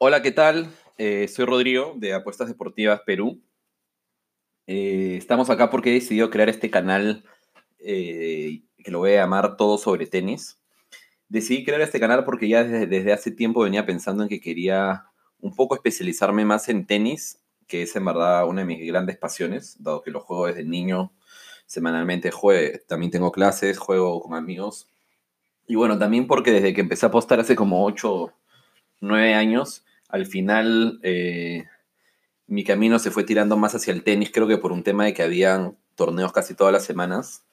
Hola, ¿qué tal? Eh, soy Rodrigo de Apuestas Deportivas Perú. Eh, estamos acá porque he decidido crear este canal eh, que lo voy a llamar Todo sobre Tenis. Decidí crear este canal porque ya desde, desde, hace tiempo venía pensando en que quería un poco especializarme más en tenis, que es en verdad una de mis grandes pasiones, dado que lo juego desde niño, semanalmente juego, también tengo clases, juego con amigos. Y bueno, también porque desde que empecé a apostar hace como 8, 9 años, al final eh, mi camino se fue tirando más hacia el tenis, creo que por un tema de que habían torneos casi todas las semanas.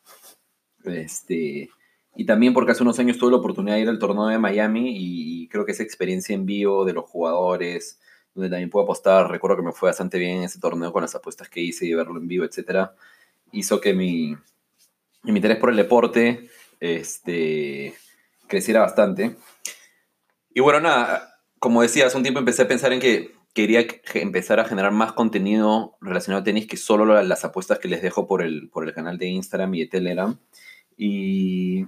Este, y también porque hace unos años tuve la oportunidad de ir al torneo de Miami y, creo que esa experiencia en vivo de los jugadores, donde también puedo apostar, recuerdo que me fue bastante bien en ese torneo con las apuestas que hice y verlo en vivo, etcétera, hizo que mi, mi interés por el deporte este, creciera bastante. Y bueno, nada, como decía, hace un tiempo empecé a pensar en que quería empezar a generar más contenido relacionado a tenis que solo las apuestas que les dejo por el, por el canal de Instagram y de Telegram. Y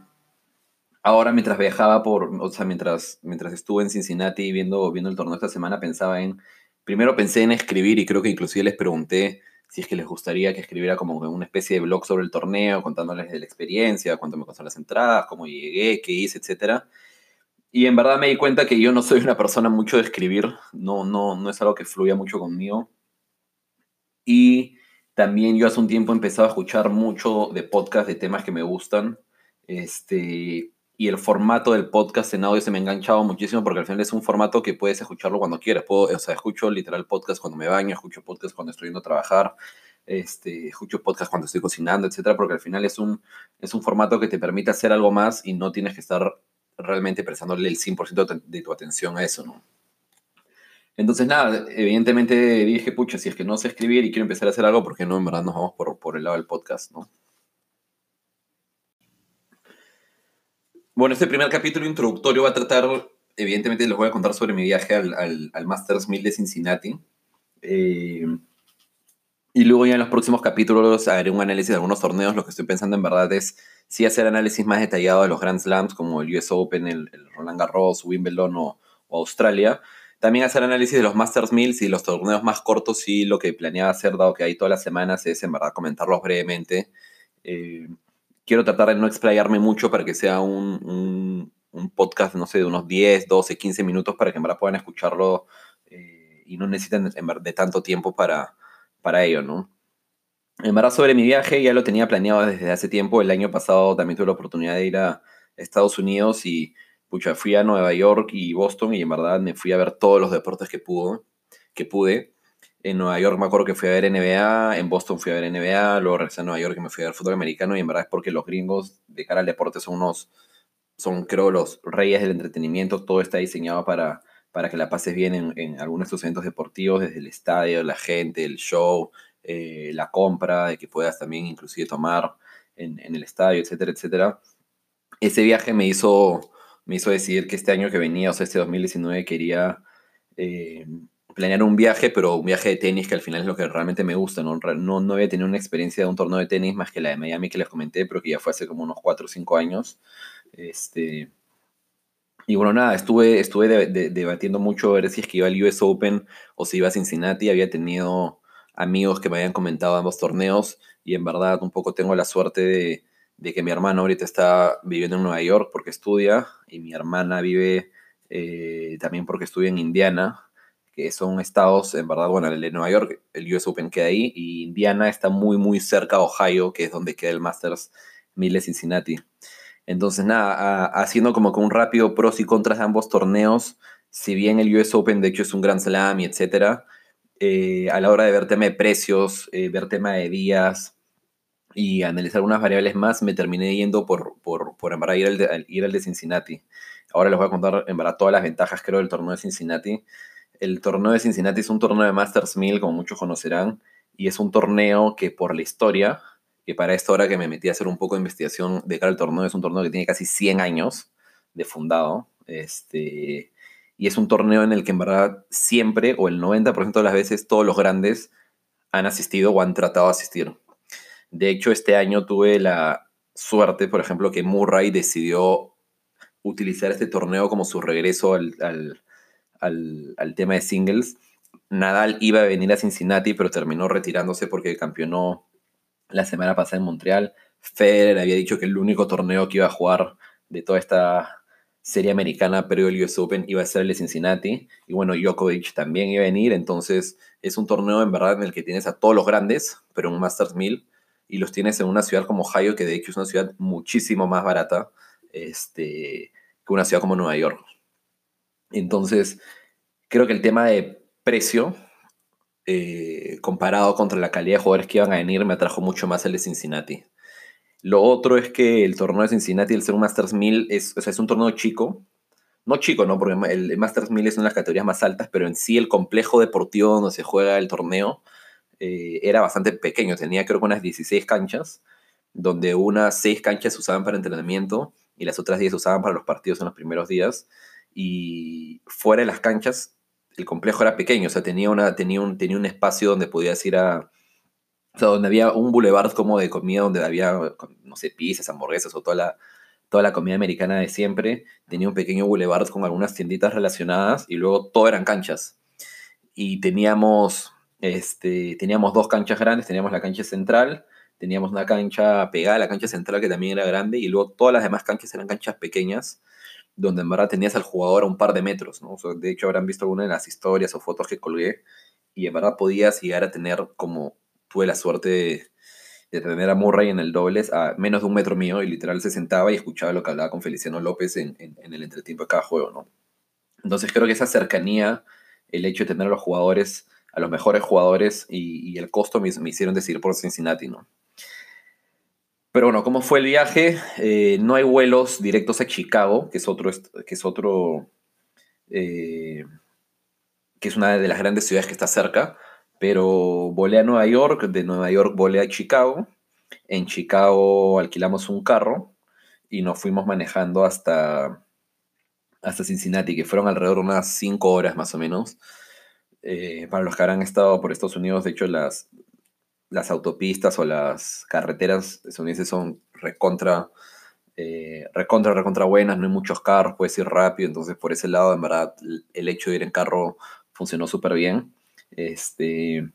ahora mientras viajaba por, o sea, mientras, mientras estuve en Cincinnati viendo, viendo el torneo esta semana, pensaba en, primero pensé en escribir y creo que inclusive les pregunté si es que les gustaría que escribiera como una especie de blog sobre el torneo, contándoles de la experiencia, cuánto me costaron las entradas, cómo llegué, qué hice, etcétera y en verdad me di cuenta que yo no soy una persona mucho de escribir, no, no, no es algo que fluya mucho conmigo. Y también yo hace un tiempo he empezado a escuchar mucho de podcast de temas que me gustan. Este, y el formato del podcast en audio se me ha enganchado muchísimo porque al final es un formato que puedes escucharlo cuando quieras. Puedo, o sea, escucho literal podcast cuando me baño, escucho podcast cuando estoy yendo a trabajar, este, escucho podcast cuando estoy cocinando, etcétera, porque al final es un, es un formato que te permite hacer algo más y no tienes que estar realmente prestándole el 100% de tu atención a eso, ¿no? Entonces, nada, evidentemente dije, pucha, si es que no sé escribir y quiero empezar a hacer algo, ¿por qué no? En verdad nos vamos por, por el lado del podcast, ¿no? Bueno, este primer capítulo introductorio va a tratar, evidentemente les voy a contar sobre mi viaje al, al, Masters 1000 de Cincinnati. Eh, y luego ya en los próximos capítulos haré un análisis de algunos torneos. Lo que estoy pensando en verdad es sí hacer análisis más detallado de los Grand Slams como el US Open, el, Roland Garros, Wimbledon o, Australia. También hacer análisis de los Masters Mills y los torneos más cortos y lo que planeaba hacer, dado que hay todas las semanas, es en verdad comentarlos brevemente. Eh, quiero tratar de no explayarme mucho para que sea un, un, podcast, no sé, de unos 10, 12, 15 minutos para que en verdad puedan escucharlo eh, y no necesiten de tanto tiempo para, para ello, ¿no? En verdad, sobre mi viaje ya lo tenía planeado desde hace tiempo. El año pasado también tuve la oportunidad de ir a Estados Unidos y pucha, fui a Nueva York y Boston y en verdad me fui a ver todos los deportes que, pudo, que pude. En Nueva York me acuerdo que fui a ver NBA, en Boston fui a ver NBA, luego regresé a Nueva York y me fui a ver fútbol americano y en verdad es porque los gringos de cara al deporte son unos, son creo los reyes del entretenimiento, todo está diseñado para, para que la pases bien en, en algunos de estos eventos deportivos, desde el estadio, la gente, el show, eh, la compra, de que puedas también inclusive tomar en, el estadio, etcétera, etcétera. Ese viaje me hizo, me hizo decidir que este año que venía, o sea, este 2019, quería eh, planear un viaje, pero un viaje de tenis que al final es lo que realmente me gusta. ¿no? No, no había tenido una experiencia de un torneo de tenis más que la de Miami que les comenté, pero que ya fue hace como unos 4 o 5 años. Este, y bueno, nada, estuve, estuve debatiendo mucho a ver si es que iba al US Open o si iba a Cincinnati. Había tenido amigos que me habían comentado ambos torneos y en verdad un poco tengo la suerte de, que mi hermano ahorita está viviendo en Nueva York porque estudia y mi hermana vive eh, también porque estudia en Indiana, que son estados, en verdad, bueno, el de Nueva York, el US Open queda ahí y Indiana está muy, muy cerca a Ohio, que es donde queda el Masters 1000 de Cincinnati. Entonces, nada, haciendo como que un rápido pros y contras de ambos torneos, si bien el US Open de hecho es un Grand Slam y etcétera, eh, a la hora de ver tema de precios, eh, ver tema de días y analizar unas variables más, me terminé yendo por, por, por en verdad ir al, de, ir al de Cincinnati. Ahora les voy a contar en verdad todas las ventajas creo del torneo de Cincinnati. El torneo de Cincinnati es un torneo de Masters 1000, como muchos conocerán, y es un torneo que por la historia, que para esta hora que me metí a hacer un poco de investigación de cara al torneo, es un torneo que tiene casi 100 años de fundado. Este, y es un torneo en el que en verdad siempre o el 90% de las veces todos los grandes han asistido o han tratado de asistir. De hecho, este año tuve la suerte, por ejemplo, que Murray decidió utilizar este torneo como su regreso al, al, al tema de singles. Nadal iba a venir a Cincinnati, pero terminó retirándose porque campeonó la semana pasada en Montreal. Federer había dicho que el único torneo que iba a jugar de toda esta serie americana previo al US Open iba a ser el de Cincinnati. Y bueno, Djokovic también iba a venir. Entonces es un torneo en verdad en el que tienes a todos los grandes, pero un Masters 1000. Y los tienes en una ciudad como Ohio, que de hecho es una ciudad muchísimo más barata este, que una ciudad como Nueva York. Entonces, creo que el tema de precio, eh, comparado contra la calidad de jugadores que iban a venir, me atrajo mucho más el de Cincinnati. Lo otro es que el torneo de Cincinnati, el ser un Masters 1000, es, es un torneo chico. No chico, ¿no? Porque el, Masters 1000 es una de las categorías más altas, pero en sí el complejo deportivo donde se juega el torneo eh, era bastante pequeño. Tenía creo que unas 16 canchas, donde unas 6 canchas se usaban para entrenamiento y las otras 10 se usaban para los partidos en los primeros días. Y fuera de las canchas, el complejo era pequeño, o sea, tenía, una, tenía, un, tenía un espacio donde podías ir a, o donde había un boulevard como de comida, donde había, no sé, pizzas, hamburguesas o toda la, toda la comida americana de siempre. Tenía un pequeño boulevard con algunas tienditas relacionadas y luego todo eran canchas. Y teníamos, este, teníamos dos canchas grandes, teníamos la cancha central, teníamos una cancha pegada a la cancha central que también era grande y luego todas las demás canchas eran canchas pequeñas donde en verdad tenías al jugador a un par de metros, ¿no? de hecho habrán visto alguna de las historias o fotos que colgué y en verdad podías llegar a tener como tuve la suerte de, tener a Murray en el dobles a menos de un metro mío y literal se sentaba y escuchaba lo que hablaba con Feliciano López en, el entretiempo de cada juego. Entonces creo que esa cercanía, el hecho de tener a los jugadores, a los mejores jugadores y, el costo me, hicieron decidir por Cincinnati, ¿no? Pero bueno, ¿cómo fue el viaje? Eh, no hay vuelos directos a Chicago, que es otro, que es otro, eh, que es una de las grandes ciudades que está cerca pero volé a Nueva York, de Nueva York volé a Chicago. En Chicago alquilamos un carro y nos fuimos manejando hasta, hasta Cincinnati, que fueron alrededor de unas 5 horas más o menos. Eh, para los que habrán estado por Estados Unidos, de hecho, las, las autopistas o las carreteras estadounidenses son recontra, eh, recontra, recontra buenas, no hay muchos carros, puedes ir rápido, entonces por ese lado, en verdad, el hecho de ir en carro funcionó súper bien. Este,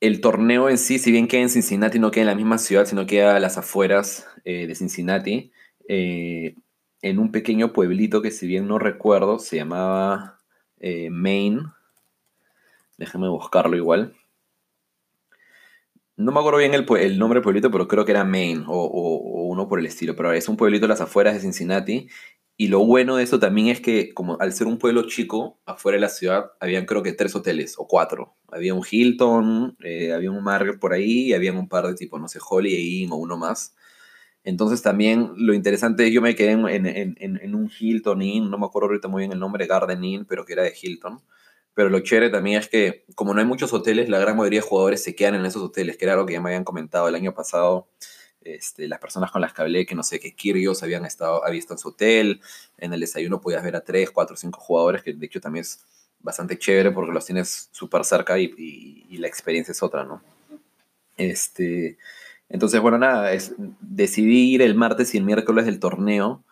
el torneo en sí, si bien queda en Cincinnati, no queda en la misma ciudad, sino queda a las afueras eh, de Cincinnati, eh, en un pequeño pueblito que si bien no recuerdo, se llamaba eh, Maine. Déjame buscarlo igual. No me acuerdo bien el, nombre del pueblito, pero creo que era Maine o, o, uno por el estilo. Pero es un pueblito a las afueras de Cincinnati y lo bueno de eso también es que, como al ser un pueblo chico, afuera de la ciudad, habían creo que tres hoteles o cuatro. Había un Hilton, eh, había un Marriott por ahí, y había un par de tipo, no sé, Holiday Inn o uno más. Entonces también lo interesante, yo me quedé en, en, en, un Hilton Inn, no me acuerdo ahorita muy bien el nombre, Garden Inn, pero que era de Hilton. Pero lo chévere también es que, como no hay muchos hoteles, la gran mayoría de jugadores se quedan en esos hoteles, que era algo que ya me habían comentado el año pasado este, las personas con las que hablé, que no sé, que Kyrgios habían estado, había en su hotel, en el desayuno podías ver a tres, cuatro, cinco jugadores, que de hecho también es bastante chévere porque los tienes súper cerca y, y, la experiencia es otra, ¿no? Este, entonces, bueno, nada, es, decidí ir el martes y el miércoles del torneo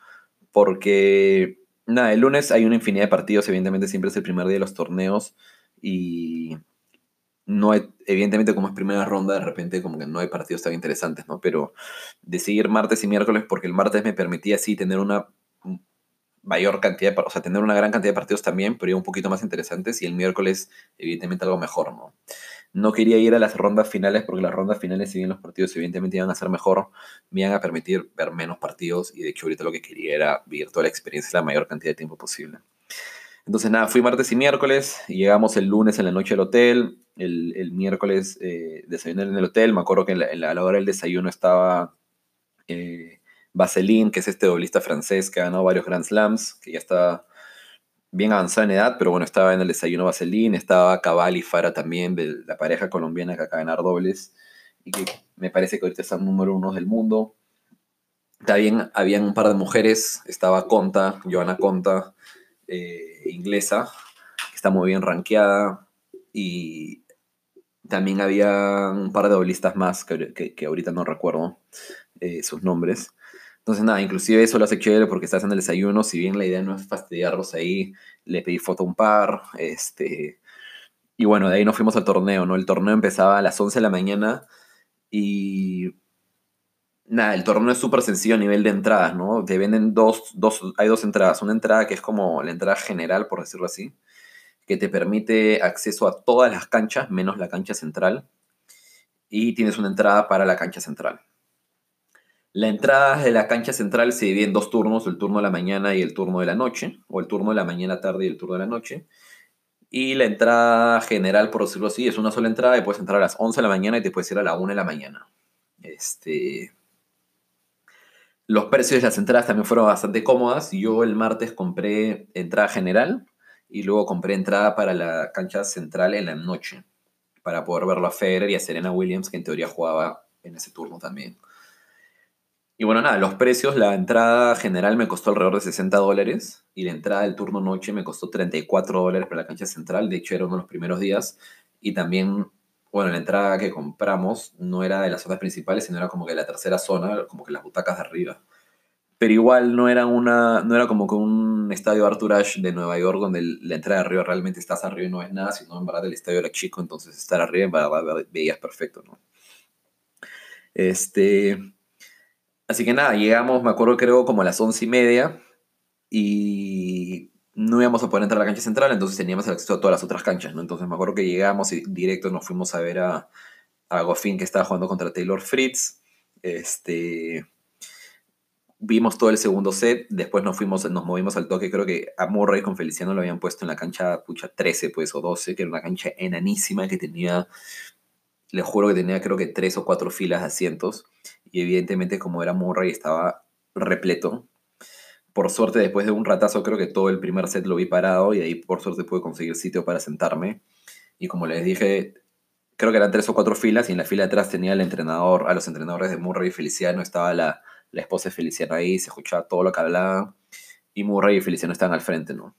porque, nada, el lunes hay una infinidad de partidos, evidentemente siempre es el primer día de los torneos y no hay, evidentemente como es primera ronda, de repente como que no hay partidos tan interesantes, ¿no? Pero decidir martes y miércoles porque el martes me permitía así tener una mayor cantidad, o sea, tener una gran cantidad de partidos también, pero un poquito más interesantes y el miércoles evidentemente algo mejor, ¿no? No quería ir a las rondas finales porque las rondas finales, si bien los partidos evidentemente iban a ser mejor, me iban a permitir ver menos partidos y de hecho ahorita lo que quería era vivir toda la experiencia la mayor cantidad de tiempo posible. Entonces nada, fui martes y miércoles, y llegamos el lunes en la noche al hotel, el, miércoles eh, desayuné en el hotel, me acuerdo que en la, a la hora del desayuno estaba eh, que es este doblista francés que ha ganado varios Grand Slams, que ya está bien avanzado en edad, pero bueno, estaba en el desayuno Vaseline, estaba Cabal y Fara también, de la pareja colombiana que acaba de ganar dobles, y que me parece que ahorita están número uno del mundo. También habían un par de mujeres, estaba Conta, Joana Conta, eh, inglesa, está muy bien rankeada, y también había un par de doblistas más que, que, ahorita no recuerdo eh, sus nombres. Entonces, nada, inclusive eso lo hace chévere porque estás en el desayuno, si bien la idea no es fastidiarlos ahí, le pedí foto a un par, este... Y bueno, de ahí nos fuimos al torneo, ¿no? El torneo empezaba a las 11 de la mañana y... Nada, el torneo es súper sencillo a nivel de entradas, ¿no? Te venden dos, dos, hay dos entradas. Una entrada que es como la entrada general, por decirlo así, que te permite acceso a todas las canchas, menos la cancha central. Y tienes una entrada para la cancha central. La entrada de la cancha central se divide en dos turnos, el turno de la mañana y el turno de la noche, o el turno de la mañana tarde y el turno de la noche. Y la entrada general, por decirlo así, es una sola entrada y puedes entrar a las 11 de la mañana y te puedes ir a la 1 de la mañana. Este... Los precios de las entradas también fueron bastante cómodas. Yo el martes compré entrada general y luego compré entrada para la cancha central en la noche para poder verlo a Federer y a Serena Williams, que en teoría jugaba en ese turno también. Y bueno, nada, los precios, la entrada general me costó alrededor de 60 dólares y la entrada del turno noche me costó 34 dólares para la cancha central, de hecho era uno de los primeros días. Y también, bueno, la entrada que compramos no era de las zonas principales, sino era como que la tercera zona, como que las butacas de arriba. Pero igual no era, una, no era como que un estadio Arthur Ashe de Nueva York donde la entrada de arriba realmente estás arriba y no es nada, sino en verdad el estadio era chico, entonces estar arriba en verdad veías perfecto, ¿no? Este, Así que nada, llegamos, me acuerdo creo como a las once y media y no íbamos a poder entrar a la cancha central, entonces teníamos acceso a todas las otras canchas, ¿no? Entonces me acuerdo que llegamos y directo nos fuimos a ver a, a Goffin que estaba jugando contra Taylor Fritz. Este, vimos todo el segundo set, después nos fuimos, nos movimos al toque, creo que a Murray con Feliciano lo habían puesto en la cancha, pucha, 13 pues, o 12, que era una cancha enanísima que tenía, les juro que tenía creo que tres o cuatro filas de asientos y evidentemente como era Murray estaba repleto. Por suerte, después de un ratazo, creo que todo el primer set lo vi parado y ahí por suerte pude conseguir sitio para sentarme. Y como les dije, creo que eran tres o cuatro filas y en la fila de atrás tenía el entrenador, a los entrenadores de Murray y Feliciano, estaba la, la esposa de Feliciano ahí, se escuchaba todo lo que hablaban y Murray y Feliciano estaban al frente, ¿no?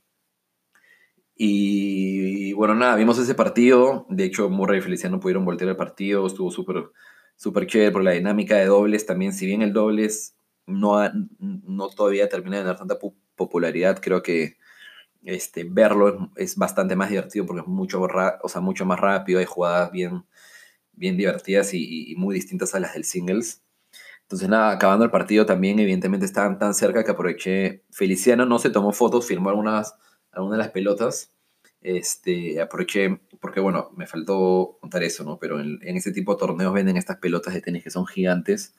Y, y bueno, nada, vimos ese partido, de hecho Murray y Feliciano pudieron voltear el partido, estuvo súper súper chévere por la dinámica de dobles también. Si bien el dobles no, no todavía termina de tener tanta popularidad, creo que este, verlo es, bastante más divertido porque es mucho, o sea, mucho más rápido, hay jugadas bien, bien divertidas y, muy distintas a las del singles. Entonces, nada, acabando el partido también, evidentemente estaban tan cerca que aproveché. Feliciano no se tomó fotos, firmó algunas, algunas de las pelotas este, aproveché, porque bueno, me faltó contar eso, ¿no? Pero en, en este tipo de torneos venden estas pelotas de tenis que son gigantes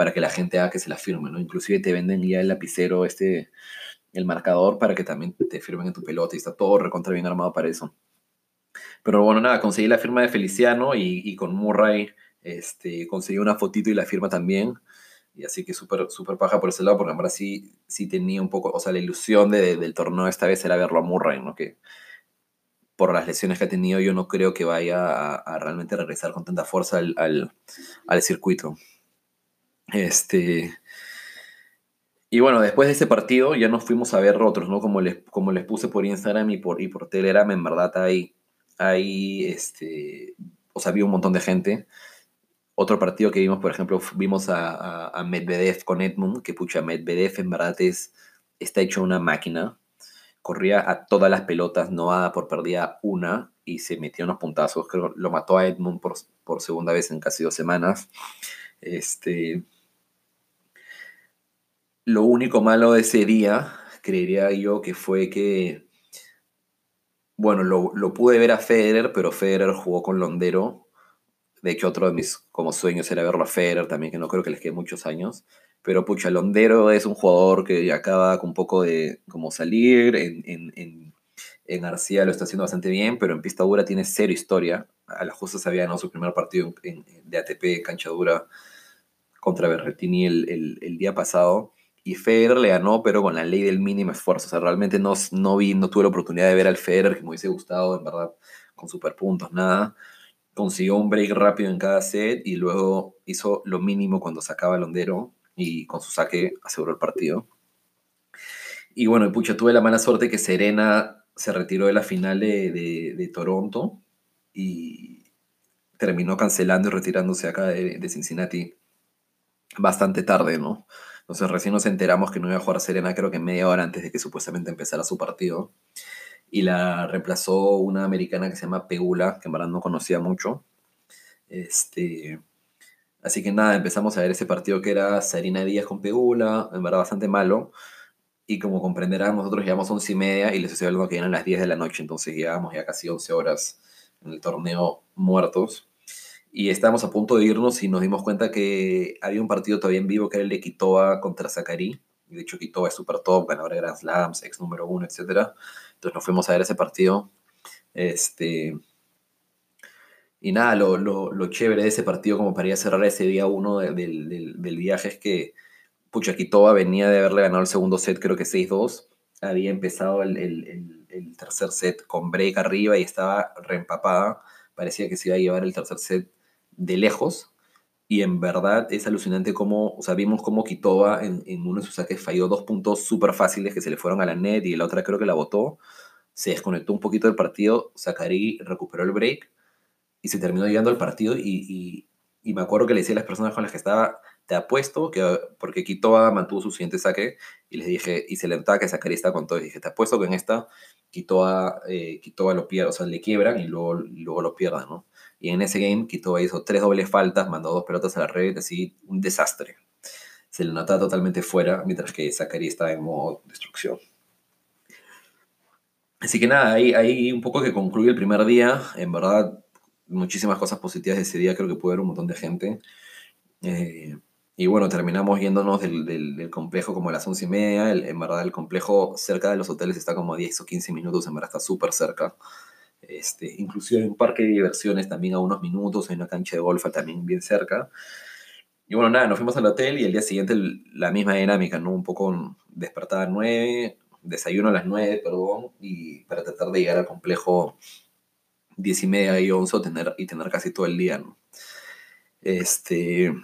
para que la gente haga que se las firme, ¿no? Inclusive te venden ya el lapicero, este, el marcador para que también te firmen en tu pelota y está todo recontra bien armado para eso. Pero bueno, nada, conseguí la firma de Feliciano y, y con Murray este, conseguí una fotito y la firma también. Y así que súper super paja por ese lado, porque ahora sí, sí tenía un poco, o sea, la ilusión de, del torneo esta vez era verlo a Murray, ¿no? Que por las lesiones que ha tenido, yo no creo que vaya a, realmente regresar con tanta fuerza al, circuito. Este. Y bueno, después de ese partido ya nos fuimos a ver otros, ¿no? Como les, como les puse por Instagram y por, y por Telegram, en verdad hay, hay este, o sea, había un montón de gente. Otro partido que vimos, por ejemplo, vimos a, Medvedev con Edmund, que pucha, Medvedev en verdad es, está hecho una máquina corría a todas las pelotas, no a por perdida una y se metió unos puntazos. Creo lo mató a Edmund por, por segunda vez en casi dos semanas. Este, lo único malo de ese día, creería yo, que fue que, bueno, lo, lo, pude ver a Federer, pero Federer jugó con Londero. De hecho, otro de mis como sueños era verlo a Federer también, que no creo que les quede muchos años. Pero pucha, Londero es un jugador que acaba con un poco de como salir. En, en, en, en, lo está haciendo bastante bien, pero en pista dura tiene cero historia. A la justa sabía ¿no? su primer partido de ATP cancha dura contra Berretini el, el, el, día pasado. Y Federer le ganó, pero con la ley del mínimo esfuerzo. O sea, realmente no, no vi, no tuve la oportunidad de ver al Federer que me hubiese gustado, en verdad, con super puntos, nada consiguió un break rápido en cada set y luego hizo lo mínimo cuando sacaba el Londero y con su saque aseguró el partido. Y bueno, pucha, tuve la mala suerte que Serena se retiró de la final de, Toronto y terminó cancelando y retirándose acá de, Cincinnati bastante tarde, ¿no? Entonces recién nos enteramos que no iba a jugar Serena creo que media hora antes de que supuestamente empezara su partido. Y la reemplazó una americana que se llama Pegula, que en verdad no conocía mucho. Este, así que nada, empezamos a ver ese partido que era Serena Díaz con Pegula, en verdad bastante malo. Y como comprenderán, nosotros llegamos a 11 y media y les estoy hablando que eran las 10 de la noche, entonces llegábamos ya casi 11 horas en el torneo muertos. Y estábamos a punto de irnos y nos dimos cuenta que había un partido todavía en vivo que era el de Quitoa contra Zacari. De hecho, Quitoa es super top, ganador de Grand Slams, ex número uno, etc. Entonces nos fuimos a ver ese partido. Este, y nada, lo, lo, lo chévere de ese partido, como para ir a cerrar ese día uno del, del, viaje, es que Pucha, Quitoa venía de haberle ganado el segundo set, creo que 6-2. Había empezado el, el, el, tercer set con break arriba y estaba reempapada. Parecía que se iba a llevar el tercer set de lejos. Y en verdad es alucinante cómo, o sea, vimos cómo Quitoa en, en uno de sus saques falló dos puntos súper fáciles que se le fueron a la net y la otra creo que la botó. Se desconectó un poquito del partido, Sakari recuperó el break y se terminó llegando al partido y, y, y me acuerdo que le decía a las personas con las que estaba, te apuesto que, porque Quitoa mantuvo su siguiente saque, y les dije, y se le notaba que Sakari está con todo, y dije, te apuesto que en esta Quitoa, eh, lo pierde, o sea, le quiebran y luego, luego lo pierdan, ¿no? Y en ese game Quitoa hizo tres dobles faltas, mandó dos pelotas a la red, así, un desastre. Se le notaba totalmente fuera, mientras que Sakari estaba en modo destrucción. Así que nada, ahí, un poco que concluye el primer día. En verdad, muchísimas cosas positivas de ese día. Creo que puede haber un montón de gente. Eh, y bueno, terminamos yéndonos del, complejo como a las once y media. El, en verdad, el complejo cerca de los hoteles está como a 10 o 15 minutos, en verdad está súper cerca. Este, inclusive hay un parque de diversiones también a unos minutos, hay una cancha de golf también bien cerca. Y bueno, nada, nos fuimos al hotel y el día siguiente la misma dinámica, ¿no? Un poco despertada a 9, desayuno a las 9, perdón, y para tratar de llegar al complejo 10 y media y 11 tener, y tener casi todo el día, ¿no? Este,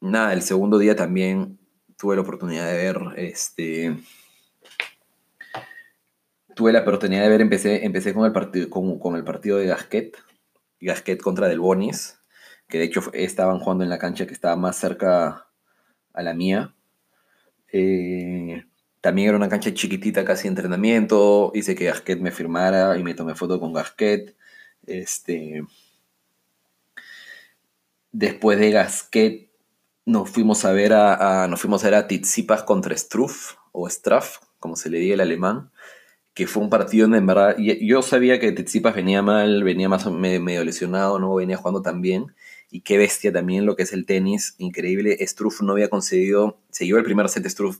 nada, el segundo día también tuve la oportunidad de ver, este, tuve la oportunidad de ver, empecé, empecé con, el partido, con, con el partido de Gasquet, Gasquet contra Del Bonis, que de hecho estaban jugando en la cancha que estaba más cerca a la mía. Eh, también era una cancha chiquitita, casi entrenamiento. Hice que Gasquet me firmara y me tomé foto con Gasquet. Este, después de Gasquet nos fuimos a ver a, a nos fuimos a ver a Tizipas contra Struff o Straff, como se le diga el alemán, que fue un partido en verdad yo sabía que Tizipas venía mal, venía más medio lesionado, no venía jugando tan bien y qué bestia también lo que es el tenis, increíble. Struff no había conseguido, se llevó el primer set Struff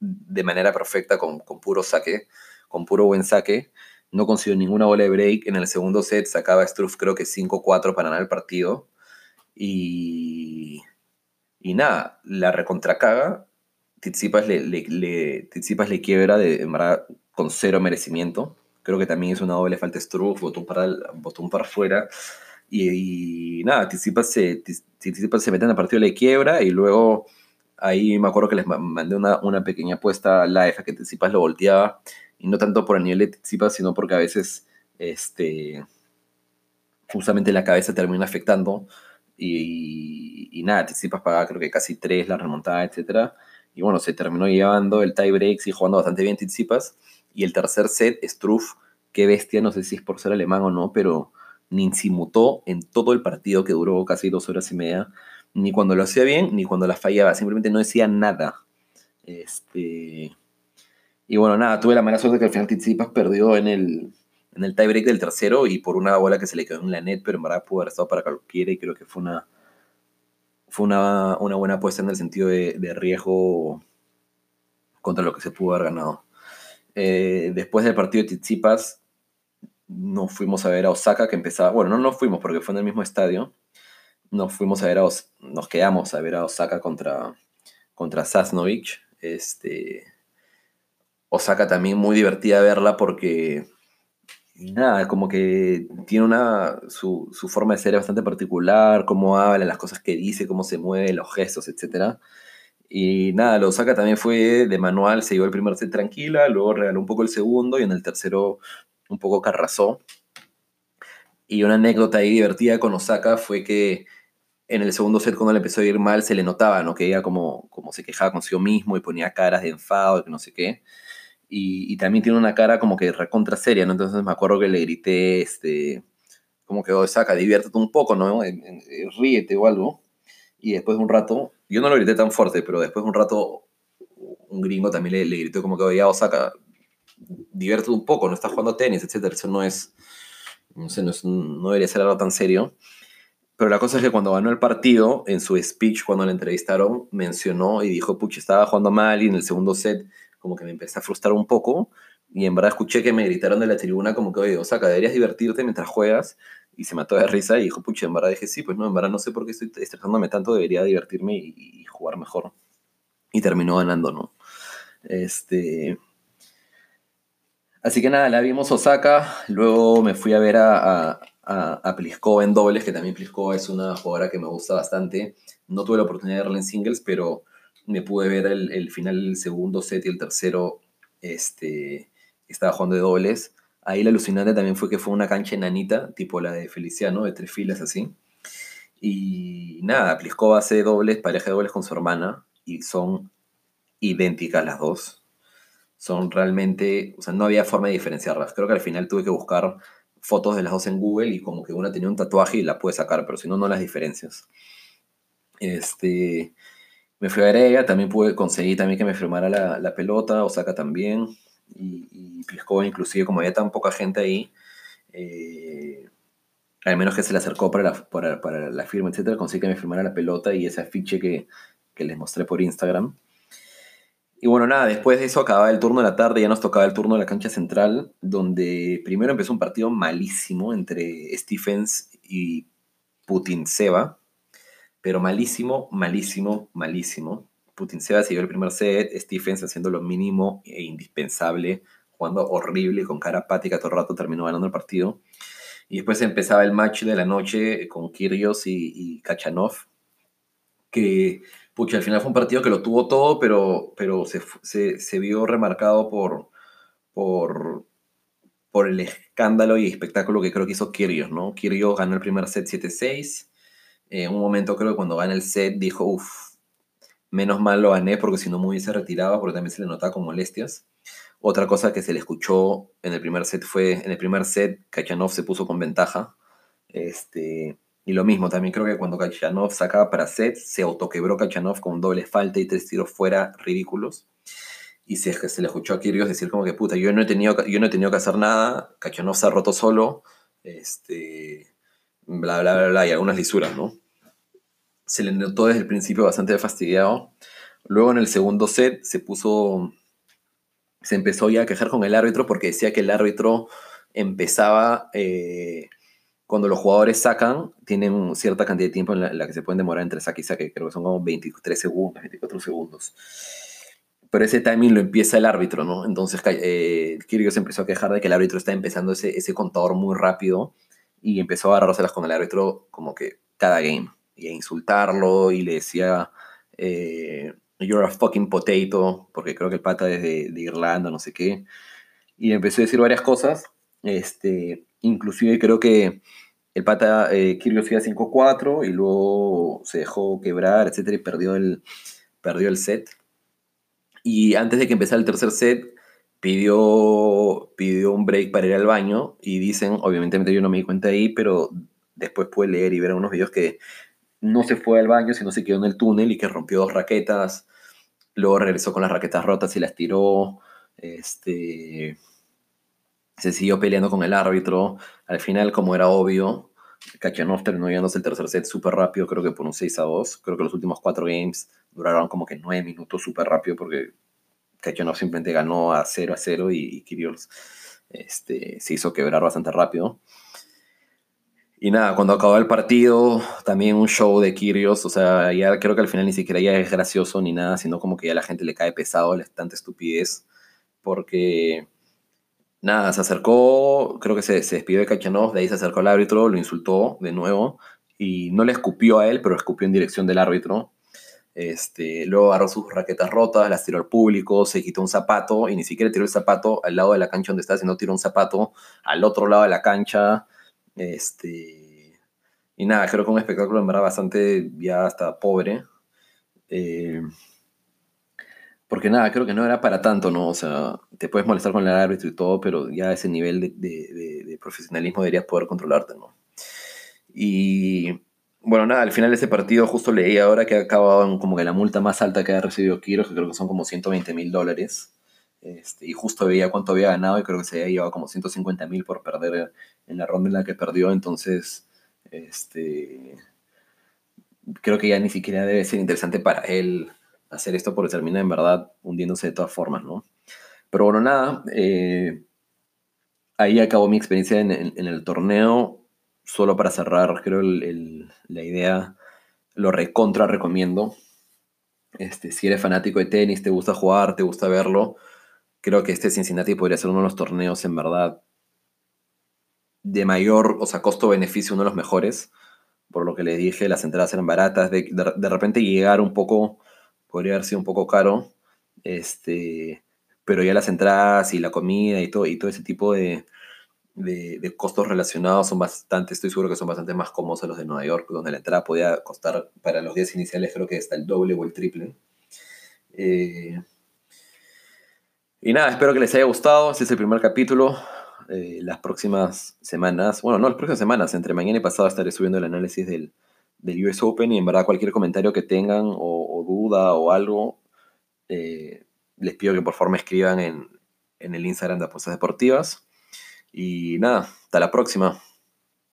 de manera perfecta con, con puro saque, con puro buen saque. No consiguió ninguna bola de break. En el segundo set sacaba Struff creo que 5-4 para ganar el partido. Y, y nada, la recontracaga. Tizipas le, le, le, le quiebra de, en verdad, con cero merecimiento. Creo que también es una doble falta Struff, botón para, botón para afuera. Y, y, nada, Tizipas se, Tizipas se el partido, le quiebra y luego ahí me acuerdo que les mandé una, una pequeña apuesta live a que Tizipas lo volteaba y no tanto por el nivel de Tizipas, sino porque a veces este, justamente la cabeza termina afectando y, y, nada, Tizipas pagaba creo que casi 3 la remontada, etc. Y bueno, se terminó llevando el tie breaks y jugando bastante bien Tizipas. Y el tercer set, Struff, qué bestia, no sé si es por ser alemán o no, pero ni insimutó en todo el partido que duró casi dos horas y media, ni cuando lo hacía bien, ni cuando la fallaba, simplemente no decía nada. Este... Y bueno, nada, tuve la mala suerte que al final Tsitsipas perdió en el, en el tiebreak del tercero y por una bola que se le quedó en la net, pero en verdad pudo haber estado para cualquiera y creo que fue una, fue una, una buena apuesta en el sentido de, riesgo contra lo que se pudo haber ganado. Eh, después del partido de Tsitsipas, nos fuimos a ver a Osaka, que empezaba, bueno, no nos fuimos porque fue en el mismo estadio, nos fuimos a ver a, Os, nos quedamos a ver a Osaka contra, contra Sasnovich, este, Osaka también muy divertida verla porque, nada, como que tiene una, su, su forma de ser es bastante particular, cómo habla, las cosas que dice, cómo se mueve, los gestos, etc. Y nada, lo Osaka también fue de manual, se llevó el primer set tranquila, luego regaló un poco el segundo y en el tercero un poco carrazó. Y una anécdota ahí divertida con Osaka fue que en el segundo set cuando le empezó a ir mal se le notaba, ¿no? Que ella como, como se quejaba consigo mismo y ponía caras de enfado, que no sé qué. Y, también tiene una cara como que recontra seria, ¿no? Entonces me acuerdo que le grité, este, como que, oh, saca, diviértete un poco, ¿no? ríete o algo. Y después de un rato, yo no lo grité tan fuerte, pero después de un rato, un gringo también le, le gritó como que, oye, Osaka, diviértete un poco, no estás jugando tenis, etcétera. Eso no es, no sé, no, es, no debería ser algo tan serio. Pero la cosa es que cuando ganó el partido, en su speech, cuando le entrevistaron, mencionó y dijo, pucha, estaba jugando mal y en el segundo set como que me empecé a frustrar un poco. Y en verdad escuché que me gritaron de la tribuna como que, oye, Osaka, deberías divertirte mientras juegas. Y se mató de risa y dijo, pucha, en verdad dije, sí, pues no, en verdad no sé por qué estoy estresándome tanto, debería divertirme y, jugar mejor. Y terminó ganando, ¿no? Este... Así que nada, la vimos Osaka, luego me fui a ver a, a, a, Pliskova en dobles, que también Pliskova es una jugadora que me gusta bastante. No tuve la oportunidad de verla en singles, pero me pude ver el, el final del segundo set y el tercero este, estaba jugando de dobles. Ahí la alucinante también fue que fue una cancha enanita, tipo la de Feliciano, de tres filas así. Y nada, Pliskova hace dobles, pareja de dobles con su hermana, y son idénticas las dos son realmente, o sea, no había forma de diferenciarlas. Creo que al final tuve que buscar fotos de las dos en Google y como que una tenía un tatuaje y la pude sacar, pero si no, no las diferencias. Este, me fui a ella, también pude conseguir también que me firmara la, la pelota, Osaka también, y, y inclusive, como había tan poca gente ahí, eh, al menos que se le acercó para la, para, para la firma, etcétera, conseguí que me firmara la pelota y ese afiche que, que les mostré por Instagram. Y bueno, nada, después de eso acababa el turno de la tarde, ya nos tocaba el turno de la cancha central, donde primero empezó un partido malísimo entre Stephens y Putin Seba, pero malísimo, malísimo, malísimo. Putin Seba siguió el primer set, Stephens haciendo lo mínimo e indispensable, jugando horrible, con cara apática todo el rato, terminó ganando el partido. Y después empezaba el match de la noche con Kyrgios y, Kachanov, que pucha, al final fue un partido que lo tuvo todo, pero, pero se, se, se vio remarcado por, por, por el escándalo y espectáculo que creo que hizo Kyrgios, ¿no? Kyrgios ganó el primer set 7-6. En un momento creo que cuando gana el set dijo, uff, menos mal lo gané porque si no me hubiese retirado porque también se le notaba con molestias. Otra cosa que se le escuchó en el primer set fue, en el primer set, Kachanov se puso con ventaja. Este, y lo mismo, también creo que cuando Kachanov sacaba para set, se autoquebró Kachanov con doble falta y tres tiros fuera ridículos. Y se, se le escuchó a Kyrgios decir como que, puta, yo no he tenido, yo no he tenido que hacer nada, Kachanov se ha roto solo, este, bla, bla, bla, bla, y algunas lisuras, ¿no? Se le notó desde el principio bastante fastidiado. Luego en el segundo set se puso, se empezó ya a quejar con el árbitro porque decía que el árbitro empezaba... Eh, cuando los jugadores sacan, tienen cierta cantidad de tiempo en la, que se pueden demorar entre saque y saque, creo que son como 23 segundos, 24 segundos. Pero ese timing lo empieza el árbitro, ¿no? Entonces eh, se empezó a quejar de que el árbitro está empezando ese, ese contador muy rápido y empezó a agarrárselas con el árbitro como que cada game y a insultarlo y le decía, eh, you're a fucking potato, porque creo que el pata es de, de Irlanda, no sé qué. Y empezó a decir varias cosas. Este, Inclusive creo que el pata eh, Kyrgios iba 5-4 y luego se dejó quebrar, etcétera, y perdió el, perdió el set. Y antes de que empezara el tercer set, pidió, pidió un break para ir al baño y dicen, obviamente yo no me di cuenta ahí, pero después pude leer y ver unos videos que no se fue al baño, sino se quedó en el túnel y que rompió dos raquetas, luego regresó con las raquetas rotas y las tiró, este, se siguió peleando con el árbitro. Al final, como era obvio, Kachanov terminó llevándose el tercer set súper rápido, creo que por un 6 a 2. Creo que los últimos cuatro games duraron como que 9 minutos súper rápido porque Kachanov simplemente ganó a 0 a 0 y, Kyrgios este, se hizo quebrar bastante rápido. Y nada, cuando acabó el partido, también un show de Kyrgios, o sea, ya creo que al final ni siquiera ya es gracioso ni nada, sino como que ya la gente le cae pesado la tanta estupidez, porque nada, se acercó, creo que se, se despidió de Kachanov, de ahí se acercó al árbitro, lo insultó de nuevo y no le escupió a él, pero escupió en dirección del árbitro. Este, luego agarró sus raquetas rotas, las tiró al público, se quitó un zapato y ni siquiera tiró el zapato al lado de la cancha donde está, sino tiró un zapato al otro lado de la cancha. Este, y nada, creo que un espectáculo en verdad bastante ya hasta pobre. Eh, porque nada, creo que no era para tanto, ¿no? O sea, te puedes molestar con el árbitro y todo, pero ya ese nivel de, de, profesionalismo deberías poder controlarte, ¿no? Y bueno, nada, al final de ese partido justo leí ahora que ha acabado como que la multa más alta que ha recibido Kiro, que creo que son como 120 mil dólares. Este, y justo veía cuánto había ganado y creo que se había llevado como 150 mil por perder en la ronda en la que perdió. Entonces, este, creo que ya ni siquiera debe ser interesante para él hacer esto porque termina en verdad hundiéndose de todas formas, ¿no? Pero bueno, nada, eh, ahí acabó mi experiencia en, el torneo. Solo para cerrar, creo la idea, lo recontra recomiendo. Este, si eres fanático de tenis, te gusta jugar, te gusta verlo, creo que este Cincinnati podría ser uno de los torneos en verdad de mayor, o sea, costo-beneficio, uno de los mejores. Por lo que le dije, las entradas eran baratas. De, de, repente llegar un poco, podría haber sido un poco caro. Este, pero ya las entradas y la comida y todo, y todo ese tipo de, de, costos relacionados son bastante, estoy seguro que son bastante más cómodos los de Nueva York, donde la entrada podía costar para los días iniciales creo que está el doble o el triple. Eh, y nada, espero que les haya gustado. Este es el primer capítulo. Eh, las próximas semanas, bueno, no, las próximas semanas, entre mañana y pasado estaré subiendo el análisis del, del US Open y en verdad cualquier comentario que tengan o, duda o algo, eh, les pido que por favor me escriban en, en el Instagram de Apuestas Deportivas. Y nada, hasta la próxima.